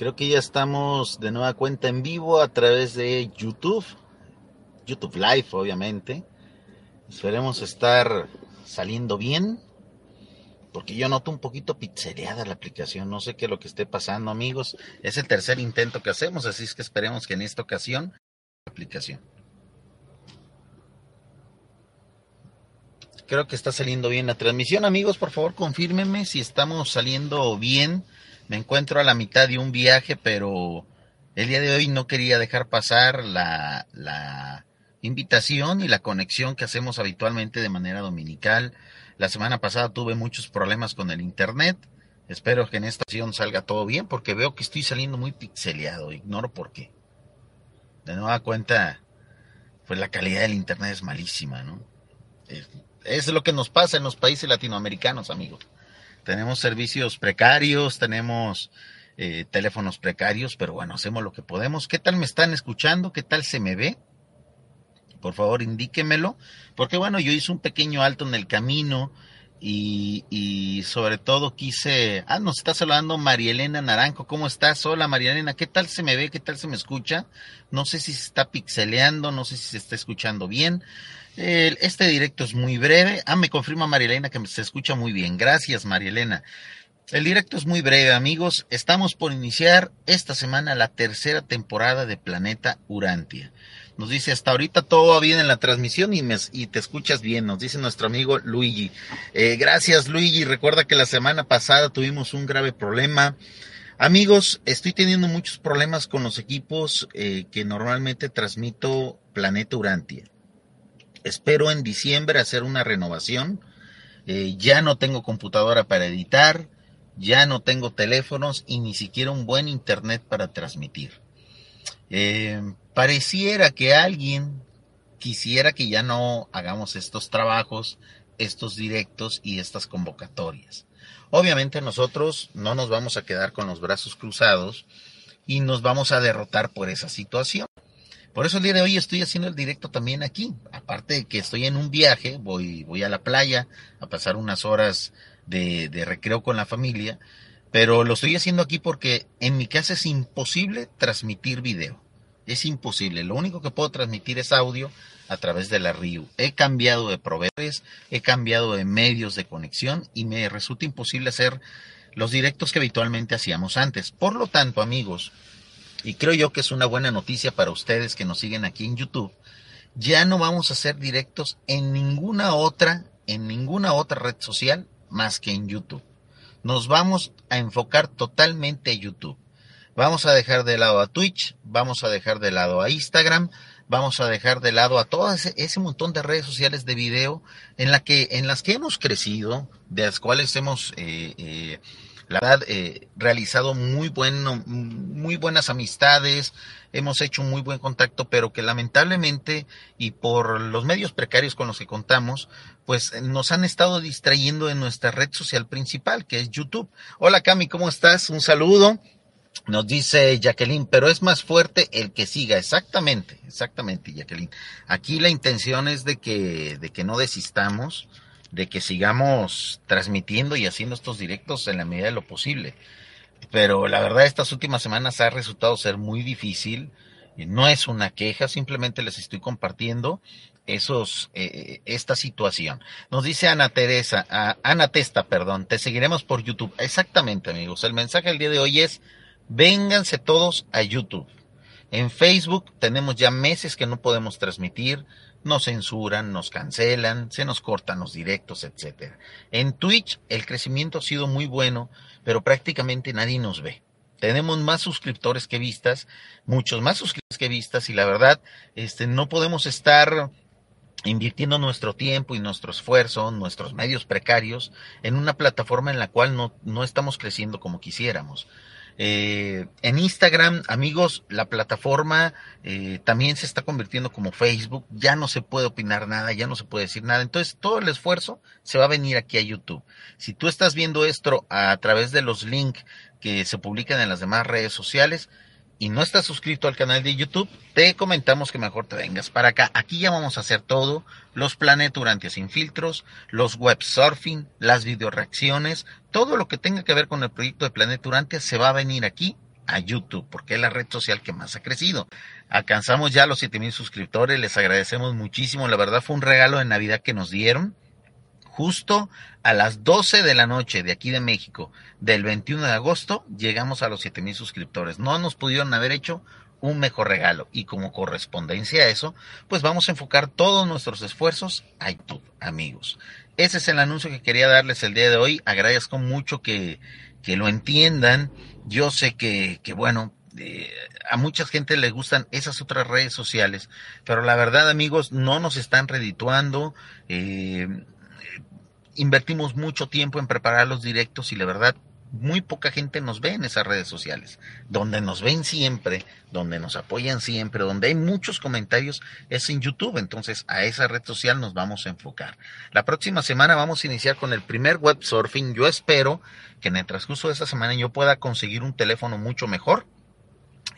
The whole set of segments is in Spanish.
Creo que ya estamos de nueva cuenta en vivo a través de YouTube, YouTube Live obviamente. Esperemos estar saliendo bien, porque yo noto un poquito pixeleada la aplicación, no sé qué es lo que esté pasando amigos. Es el tercer intento que hacemos, así es que esperemos que en esta ocasión la aplicación. Creo que está saliendo bien la transmisión amigos, por favor confírmenme si estamos saliendo bien me encuentro a la mitad de un viaje, pero el día de hoy no quería dejar pasar la, la invitación y la conexión que hacemos habitualmente de manera dominical. La semana pasada tuve muchos problemas con el internet. Espero que en esta ocasión salga todo bien porque veo que estoy saliendo muy pixeleado. Ignoro por qué. De nueva cuenta, pues la calidad del internet es malísima, ¿no? Es, es lo que nos pasa en los países latinoamericanos, amigos tenemos servicios precarios, tenemos eh, teléfonos precarios, pero bueno, hacemos lo que podemos. ¿Qué tal me están escuchando? ¿Qué tal se me ve? Por favor, indíquemelo, porque bueno, yo hice un pequeño alto en el camino y, y sobre todo quise... Ah, nos está saludando María Elena Naranjo. ¿Cómo estás? Hola María Elena, ¿qué tal se me ve? ¿Qué tal se me escucha? No sé si se está pixeleando, no sé si se está escuchando bien. Este directo es muy breve. Ah, me confirma Marielena que se escucha muy bien. Gracias, Marielena. El directo es muy breve, amigos. Estamos por iniciar esta semana la tercera temporada de Planeta Urantia. Nos dice, hasta ahorita todo va bien en la transmisión y, te escuchas bien, nos dice nuestro amigo Luigi. Eh, gracias, Luigi. Recuerda que la semana pasada tuvimos un grave problema. Amigos, estoy teniendo muchos problemas con los equipos eh, que normalmente transmito Planeta Urantia. Espero en diciembre hacer una renovación. Eh, ya no tengo computadora para editar, ya no tengo teléfonos y ni siquiera un buen internet para transmitir. Eh, pareciera que alguien quisiera que ya no hagamos estos trabajos, estos directos y estas convocatorias. Obviamente nosotros no nos vamos a quedar con los brazos cruzados y nos vamos a derrotar por esa situación. Por eso el día de hoy estoy haciendo el directo también aquí. Aparte de que estoy en un viaje, voy, voy a la playa a pasar unas horas de, de recreo con la familia, pero lo estoy haciendo aquí porque en mi casa es imposible transmitir video. Es imposible. Lo único que puedo transmitir es audio a través de la RIU. He cambiado de proveedores, he cambiado de medios de conexión y me resulta imposible hacer los directos que habitualmente hacíamos antes. Por lo tanto, amigos, y creo yo que es una buena noticia para ustedes que nos siguen aquí en YouTube, ya no vamos a hacer directos en ninguna otra, en ninguna otra red social más que en YouTube. Nos vamos a enfocar totalmente a YouTube. Vamos a dejar de lado a Twitch, vamos a dejar de lado a Instagram, vamos a dejar de lado a todo ese, montón de redes sociales de video en, la que, en las que hemos crecido, de las cuales hemos eh, eh, la verdad, eh, realizado muy, bueno, muy buenas amistades, hemos hecho un muy buen contacto, pero que lamentablemente y por los medios precarios con los que contamos, pues nos han estado distrayendo en nuestra red social principal, que es YouTube. Hola Cami, ¿cómo estás? Un saludo. Nos dice Jacqueline, pero es más fuerte el que siga. Exactamente, exactamente, Jacqueline. Aquí la intención es de que, de que no desistamos de que sigamos transmitiendo y haciendo estos directos en la medida de lo posible. Pero la verdad estas últimas semanas ha resultado ser muy difícil. No es una queja, simplemente les estoy compartiendo esos, eh, esta situación. Nos dice Ana Teresa, Ana Testa, perdón, te seguiremos por YouTube. Exactamente, amigos. El mensaje del día de hoy es, vénganse todos a YouTube. En Facebook tenemos ya meses que no podemos transmitir nos censuran, nos cancelan, se nos cortan los directos, etcétera. En Twitch el crecimiento ha sido muy bueno, pero prácticamente nadie nos ve. Tenemos más suscriptores que vistas, muchos más suscriptores que vistas y la verdad, este no podemos estar invirtiendo nuestro tiempo y nuestro esfuerzo, nuestros medios precarios en una plataforma en la cual no, no estamos creciendo como quisiéramos. Eh, en Instagram, amigos, la plataforma eh, también se está convirtiendo como Facebook. Ya no se puede opinar nada, ya no se puede decir nada. Entonces, todo el esfuerzo se va a venir aquí a YouTube. Si tú estás viendo esto a través de los links que se publican en las demás redes sociales, y no estás suscrito al canal de YouTube, te comentamos que mejor te vengas para acá. Aquí ya vamos a hacer todo, los planeturantes sin filtros, los web surfing, las videoreacciones, todo lo que tenga que ver con el proyecto de Planeturante se va a venir aquí a YouTube, porque es la red social que más ha crecido. Alcanzamos ya los 7000 suscriptores, les agradecemos muchísimo, la verdad fue un regalo de Navidad que nos dieron. Justo a las 12 de la noche de aquí de México, del 21 de agosto, llegamos a los 7000 suscriptores. No nos pudieron haber hecho un mejor regalo. Y como correspondencia a eso, pues vamos a enfocar todos nuestros esfuerzos a YouTube, amigos. Ese es el anuncio que quería darles el día de hoy. Agradezco mucho que, que lo entiendan. Yo sé que, que bueno, eh, a mucha gente le gustan esas otras redes sociales, pero la verdad, amigos, no nos están redituando. Eh, invertimos mucho tiempo en preparar los directos y la verdad muy poca gente nos ve en esas redes sociales. Donde nos ven siempre, donde nos apoyan siempre, donde hay muchos comentarios es en YouTube. Entonces a esa red social nos vamos a enfocar. La próxima semana vamos a iniciar con el primer web surfing. Yo espero que en el transcurso de esta semana yo pueda conseguir un teléfono mucho mejor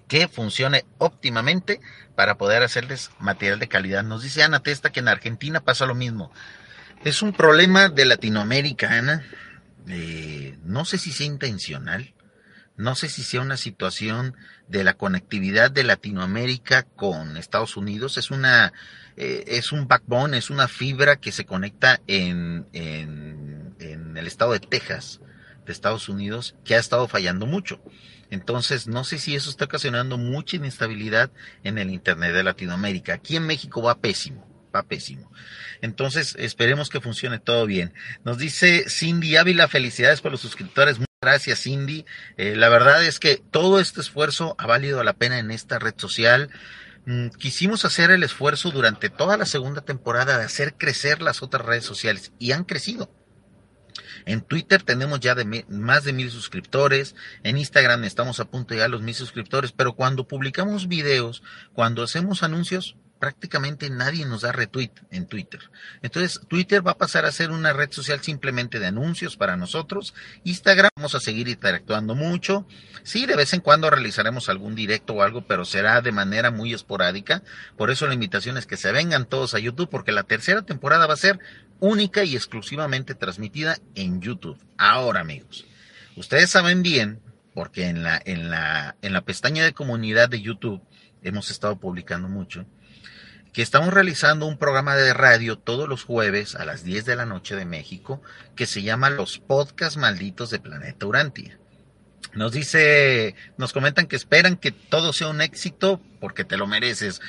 que funcione óptimamente para poder hacerles material de calidad. Nos dice Ana Testa que en Argentina pasa lo mismo. Es un problema de Latinoamérica, Ana eh, no sé si sea intencional, no sé si sea una situación de la conectividad de Latinoamérica con Estados Unidos, es una eh, es un backbone, es una fibra que se conecta en, en, en el estado de Texas, de Estados Unidos, que ha estado fallando mucho. Entonces, no sé si eso está ocasionando mucha inestabilidad en el Internet de Latinoamérica. Aquí en México va pésimo pésimo. Entonces, esperemos que funcione todo bien. Nos dice Cindy Ávila, felicidades por los suscriptores. Muchas gracias, Cindy. Eh, la verdad es que todo este esfuerzo ha valido la pena en esta red social. Mm, quisimos hacer el esfuerzo durante toda la segunda temporada de hacer crecer las otras redes sociales y han crecido. En Twitter tenemos ya de más de mil suscriptores. En Instagram estamos a punto de los mil suscriptores. Pero cuando publicamos videos, cuando hacemos anuncios, prácticamente nadie nos da retweet en Twitter. Entonces, Twitter va a pasar a ser una red social simplemente de anuncios para nosotros. Instagram vamos a seguir interactuando mucho. Sí, de vez en cuando realizaremos algún directo o algo, pero será de manera muy esporádica. Por eso la invitación es que se vengan todos a YouTube, porque la tercera temporada va a ser única y exclusivamente transmitida en YouTube. Ahora, amigos, ustedes saben bien, porque en la, en la, en la pestaña de comunidad de YouTube hemos estado publicando mucho que estamos realizando un programa de radio todos los jueves a las 10 de la noche de México que se llama Los Podcasts Malditos de Planeta Urantia. Nos dice, nos comentan que esperan que todo sea un éxito porque te lo mereces,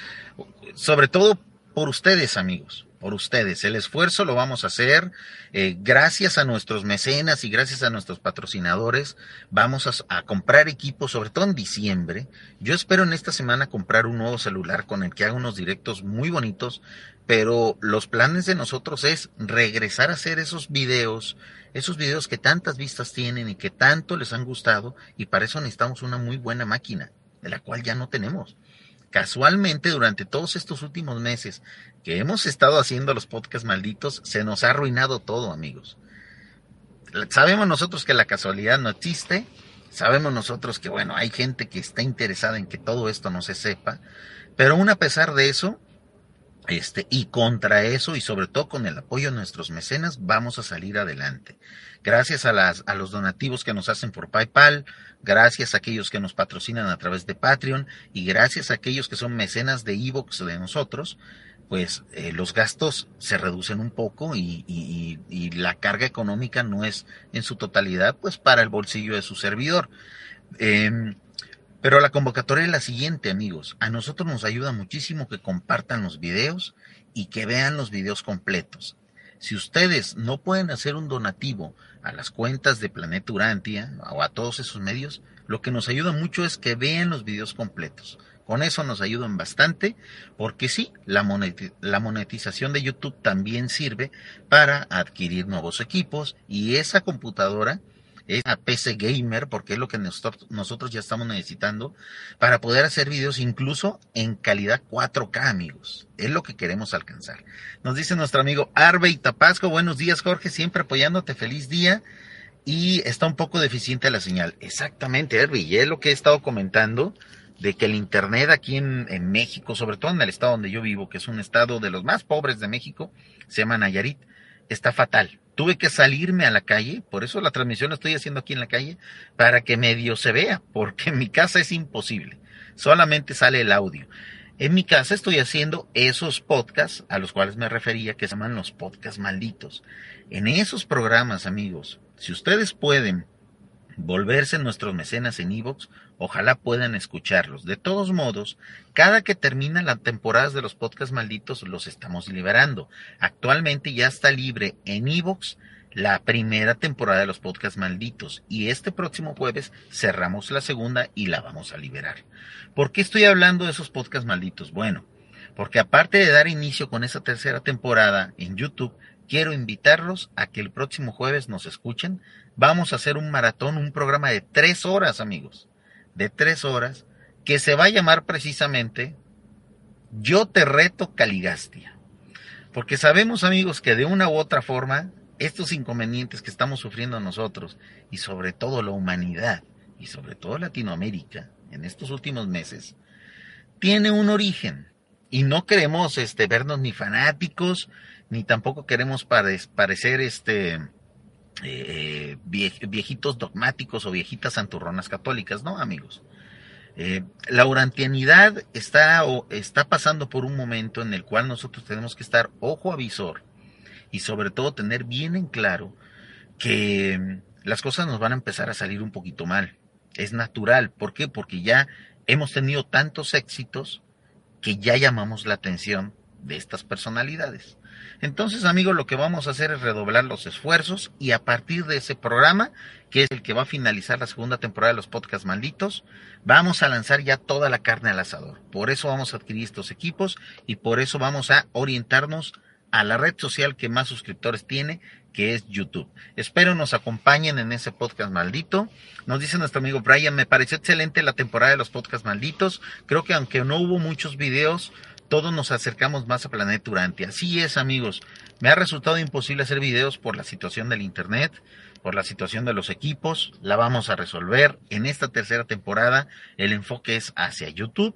sobre todo por ustedes amigos por ustedes. El esfuerzo lo vamos a hacer eh, gracias a nuestros mecenas y gracias a nuestros patrocinadores. Vamos a, comprar equipos, sobre todo en diciembre. Yo espero en esta semana comprar un nuevo celular con el que haga unos directos muy bonitos, pero los planes de nosotros es regresar a hacer esos videos, esos videos que tantas vistas tienen y que tanto les han gustado, y para eso necesitamos una muy buena máquina, de la cual ya no tenemos casualmente durante todos estos últimos meses que hemos estado haciendo los podcasts malditos, se nos ha arruinado todo, amigos. Sabemos nosotros que la casualidad no existe, sabemos nosotros que, bueno, hay gente que está interesada en que todo esto no se sepa, pero aún a pesar de eso, este, y contra eso, y sobre todo con el apoyo de nuestros mecenas, vamos a salir adelante. Gracias a, las, a los donativos que nos hacen por PayPal, gracias a aquellos que nos patrocinan a través de Patreon, y gracias a aquellos que son mecenas de Evox de nosotros, pues eh, los gastos se reducen un poco y, y, la carga económica no es en su totalidad pues para el bolsillo de su servidor. Em, pero la convocatoria es la siguiente, amigos. A nosotros nos ayuda muchísimo que compartan los videos y que vean los videos completos. Si ustedes no pueden hacer un donativo a las cuentas de Planeta Urantia o a todos esos medios, lo que nos ayuda mucho es que vean los videos completos. Con eso nos ayudan bastante, porque sí, la, monetización de YouTube también sirve para adquirir nuevos equipos y esa computadora es una PC gamer, porque es lo que nosotros, ya estamos necesitando para poder hacer videos incluso en calidad 4K, amigos. Es lo que queremos alcanzar. Nos dice nuestro amigo Arbey Tapasco, buenos días Jorge, siempre apoyándote, feliz día. Y está un poco deficiente la señal. Exactamente, Arbey, y es lo que he estado comentando de que el Internet aquí en, en, México, sobre todo en el estado donde yo vivo, que es un estado de los más pobres de México, se llama Nayarit, está fatal. Tuve que salirme a la calle, por eso la transmisión la estoy haciendo aquí en la calle, para que medio se vea, porque en mi casa es imposible, solamente sale el audio. En mi casa estoy haciendo esos podcasts a los cuales me refería, que se llaman los podcasts malditos. En esos programas, amigos, si ustedes pueden volverse nuestros mecenas en Evox, ojalá puedan escucharlos. De todos modos, cada que termina la temporada de los podcasts malditos, los estamos liberando. Actualmente ya está libre en Evox la primera temporada de los podcasts malditos y este próximo jueves cerramos la segunda y la vamos a liberar. ¿Por qué estoy hablando de esos podcasts malditos? Bueno, porque aparte de dar inicio con esa tercera temporada en YouTube, quiero invitarlos a que el próximo jueves nos escuchen. Vamos a hacer un maratón, un programa de tres horas, amigos, de tres horas, que se va a llamar precisamente Yo te reto Caligastia. Porque sabemos, amigos, que de una u otra forma, estos inconvenientes que estamos sufriendo nosotros, y sobre todo la humanidad, y sobre todo Latinoamérica, en estos últimos meses, tiene un origen. Y no queremos este, vernos ni fanáticos, ni tampoco queremos parecer este, eh, viejitos dogmáticos o viejitas santurronas católicas, ¿no, amigos? Eh, la urantianidad está, está pasando por un momento en el cual nosotros tenemos que estar ojo avisor y sobre todo tener bien en claro que mm, las cosas nos van a empezar a salir un poquito mal. Es natural. ¿Por qué? Porque ya hemos tenido tantos éxitos que ya llamamos la atención de estas personalidades. Entonces, amigos, lo que vamos a hacer es redoblar los esfuerzos y a partir de ese programa, que es el que va a finalizar la segunda temporada de los podcasts malditos, vamos a lanzar ya toda la carne al asador. Por eso vamos a adquirir estos equipos y por eso vamos a orientarnos a la red social que más suscriptores tiene, que es YouTube. Espero nos acompañen en ese podcast maldito. Nos dice nuestro amigo Brian, me pareció excelente la temporada de los podcasts malditos. Creo que aunque no hubo muchos videos, todos nos acercamos más a Planeta Urantia. Así es, amigos. Me ha resultado imposible hacer videos por la situación del Internet, por la situación de los equipos. La vamos a resolver. En esta tercera temporada el enfoque es hacia YouTube.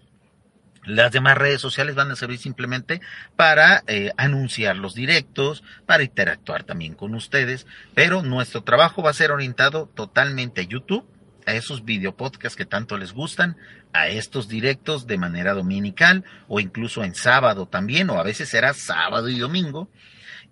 Las demás redes sociales van a servir simplemente para eh, anunciar los directos, para interactuar también con ustedes, pero nuestro trabajo va a ser orientado totalmente a YouTube a esos videopodcasts que tanto les gustan, a estos directos de manera dominical o incluso en sábado también, o a veces será sábado y domingo.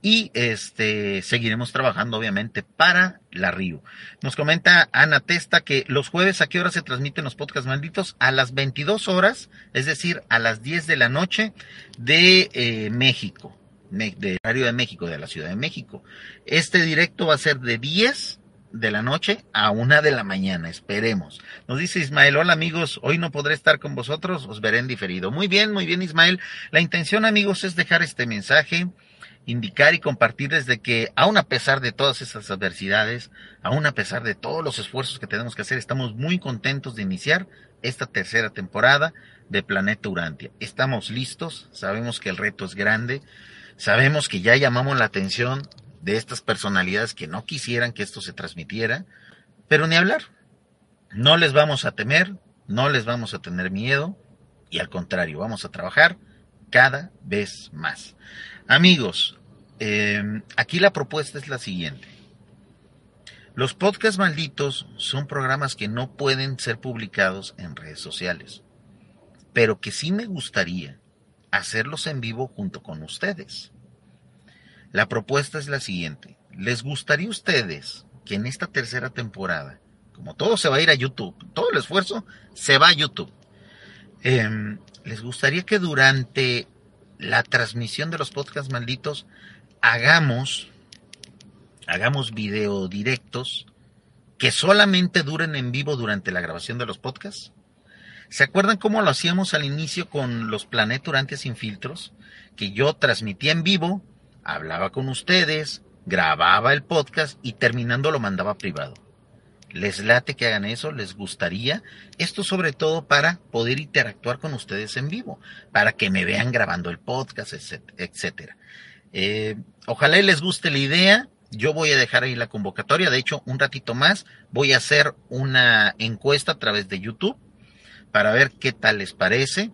Y este seguiremos trabajando obviamente para la Río. Nos comenta Ana Testa que los jueves a qué hora se transmiten los podcasts malditos? A las 22 horas, es decir, a las 10 de la noche de eh, México, de horario de México, de la Ciudad de México. Este directo va a ser de 10 de la noche a una de la mañana, esperemos. Nos dice Ismael, hola amigos, hoy no podré estar con vosotros, os veré en diferido. Muy bien, muy bien Ismael. La intención amigos es dejar este mensaje, indicar y compartir desde que, aun a pesar de todas esas adversidades, aun a pesar de todos los esfuerzos que tenemos que hacer, estamos muy contentos de iniciar esta tercera temporada de Planeta Urantia. Estamos listos, sabemos que el reto es grande, sabemos que ya llamamos la atención de estas personalidades que no quisieran que esto se transmitiera, pero ni hablar. No les vamos a temer, no les vamos a tener miedo y al contrario, vamos a trabajar cada vez más. Amigos, em, aquí la propuesta es la siguiente. Los podcasts malditos son programas que no pueden ser publicados en redes sociales, pero que sí me gustaría hacerlos en vivo junto con ustedes. La propuesta es la siguiente. ¿Les gustaría a ustedes que en esta tercera temporada, como todo se va a ir a YouTube, todo el esfuerzo se va a YouTube, em, ¿les gustaría que durante la transmisión de los podcasts malditos hagamos, hagamos video directos que solamente duren en vivo durante la grabación de los podcasts? ¿Se acuerdan cómo lo hacíamos al inicio con los Planeturantes sin filtros? Que yo transmitía en vivo hablaba con ustedes, grababa el podcast y terminando lo mandaba privado. ¿Les late que hagan eso? ¿Les gustaría? Esto sobre todo para poder interactuar con ustedes en vivo, para que me vean grabando el podcast, etcétera. Eh, ojalá les guste la idea. Yo voy a dejar ahí la convocatoria. De hecho, un ratito más voy a hacer una encuesta a través de YouTube para ver qué tal les parece.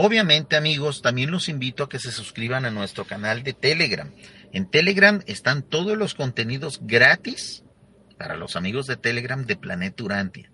Obviamente amigos, también los invito a que se suscriban a nuestro canal de Telegram. En Telegram están todos los contenidos gratis para los amigos de Telegram de Planeta Urantia.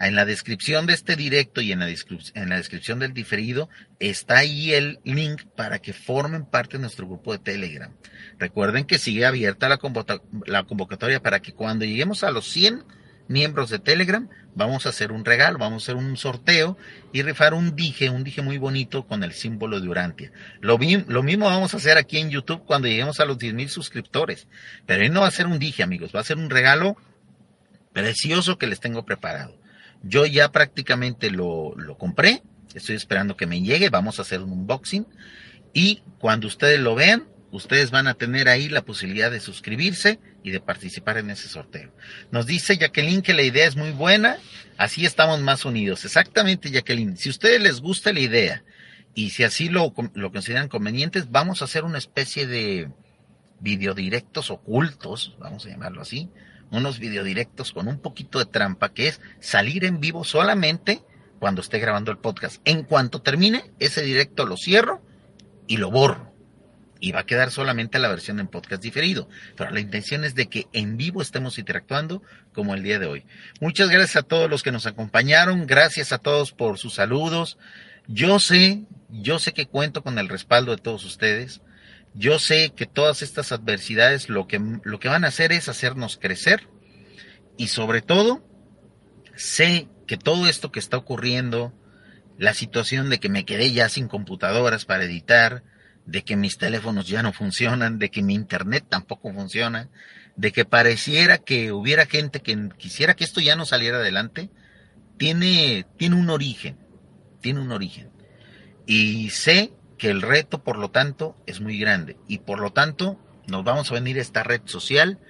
En la descripción de este directo y en la, en la, descripción del diferido está ahí el link para que formen parte de nuestro grupo de Telegram. Recuerden que sigue abierta la, convocatoria para que cuando lleguemos a los 100 miembros de Telegram, vamos a hacer un regalo, vamos a hacer un sorteo y rifar un dije, un dije muy bonito con el símbolo de Urantia. Lo, mismo vamos a hacer aquí en YouTube cuando lleguemos a los 10.000 suscriptores. Pero ahí no va a ser un dije, amigos, va a ser un regalo precioso que les tengo preparado. Yo ya prácticamente lo, lo compré, estoy esperando que me llegue, vamos a hacer un unboxing y cuando ustedes lo vean, ustedes van a tener ahí la posibilidad de suscribirse y de participar en ese sorteo. Nos dice Jacqueline que la idea es muy buena, así estamos más unidos. Exactamente, Jacqueline. Si a ustedes les gusta la idea y si así lo, lo consideran convenientes, vamos a hacer una especie de videodirectos ocultos, vamos a llamarlo así, unos videodirectos con un poquito de trampa, que es salir en vivo solamente cuando esté grabando el podcast. En cuanto termine ese directo lo cierro y lo borro y va a quedar solamente la versión en podcast diferido. Pero la intención es de que en vivo estemos interactuando como el día de hoy. Muchas gracias a todos los que nos acompañaron, gracias a todos por sus saludos. Yo sé, yo sé que cuento con el respaldo de todos ustedes. Yo sé que todas estas adversidades lo que, lo que van a hacer es hacernos crecer y sobre todo sé que todo esto que está ocurriendo, la situación de que me quedé ya sin computadoras para editar, de que mis teléfonos ya no funcionan, de que mi internet tampoco funciona, de que pareciera que hubiera gente que quisiera que esto ya no saliera adelante, tiene, tiene un origen, tiene un origen. Y sé que el reto, por lo tanto, es muy grande. Y por lo tanto, nos vamos a venir a esta red social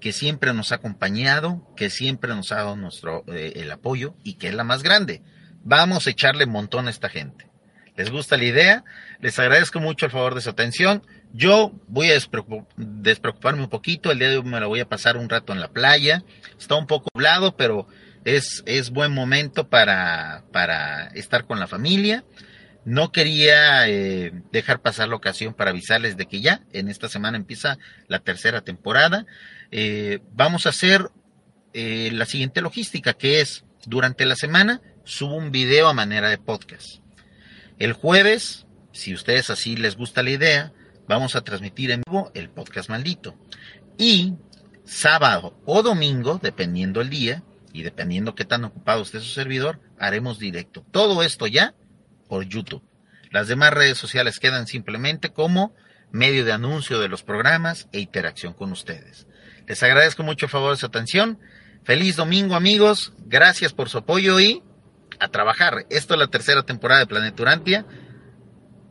que siempre nos ha acompañado, que siempre nos ha dado nuestro, eh, el apoyo y que es la más grande. Vamos a echarle montón a esta gente les gusta la idea. Les agradezco mucho el favor de su atención. Yo voy a despreocuparme un poquito. El día de hoy me lo voy a pasar un rato en la playa. Está un poco nublado, pero es, es buen momento para, para estar con la familia. No quería eh, dejar pasar la ocasión para avisarles de que ya en esta semana empieza la tercera temporada. Eh, vamos a hacer eh, la siguiente logística, que es durante la semana subo un video a manera de podcast. El jueves, si ustedes así les gusta la idea, vamos a transmitir en vivo el podcast maldito. Y sábado o domingo, dependiendo el día y dependiendo qué tan ocupado esté su servidor, haremos directo. Todo esto ya por YouTube. Las demás redes sociales quedan simplemente como medio de anuncio de los programas e interacción con ustedes. Les agradezco mucho favor de su atención. Feliz domingo amigos. Gracias por su apoyo y a trabajar. Esto es la tercera temporada de Planeta Urantia.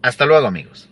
Hasta luego, amigos.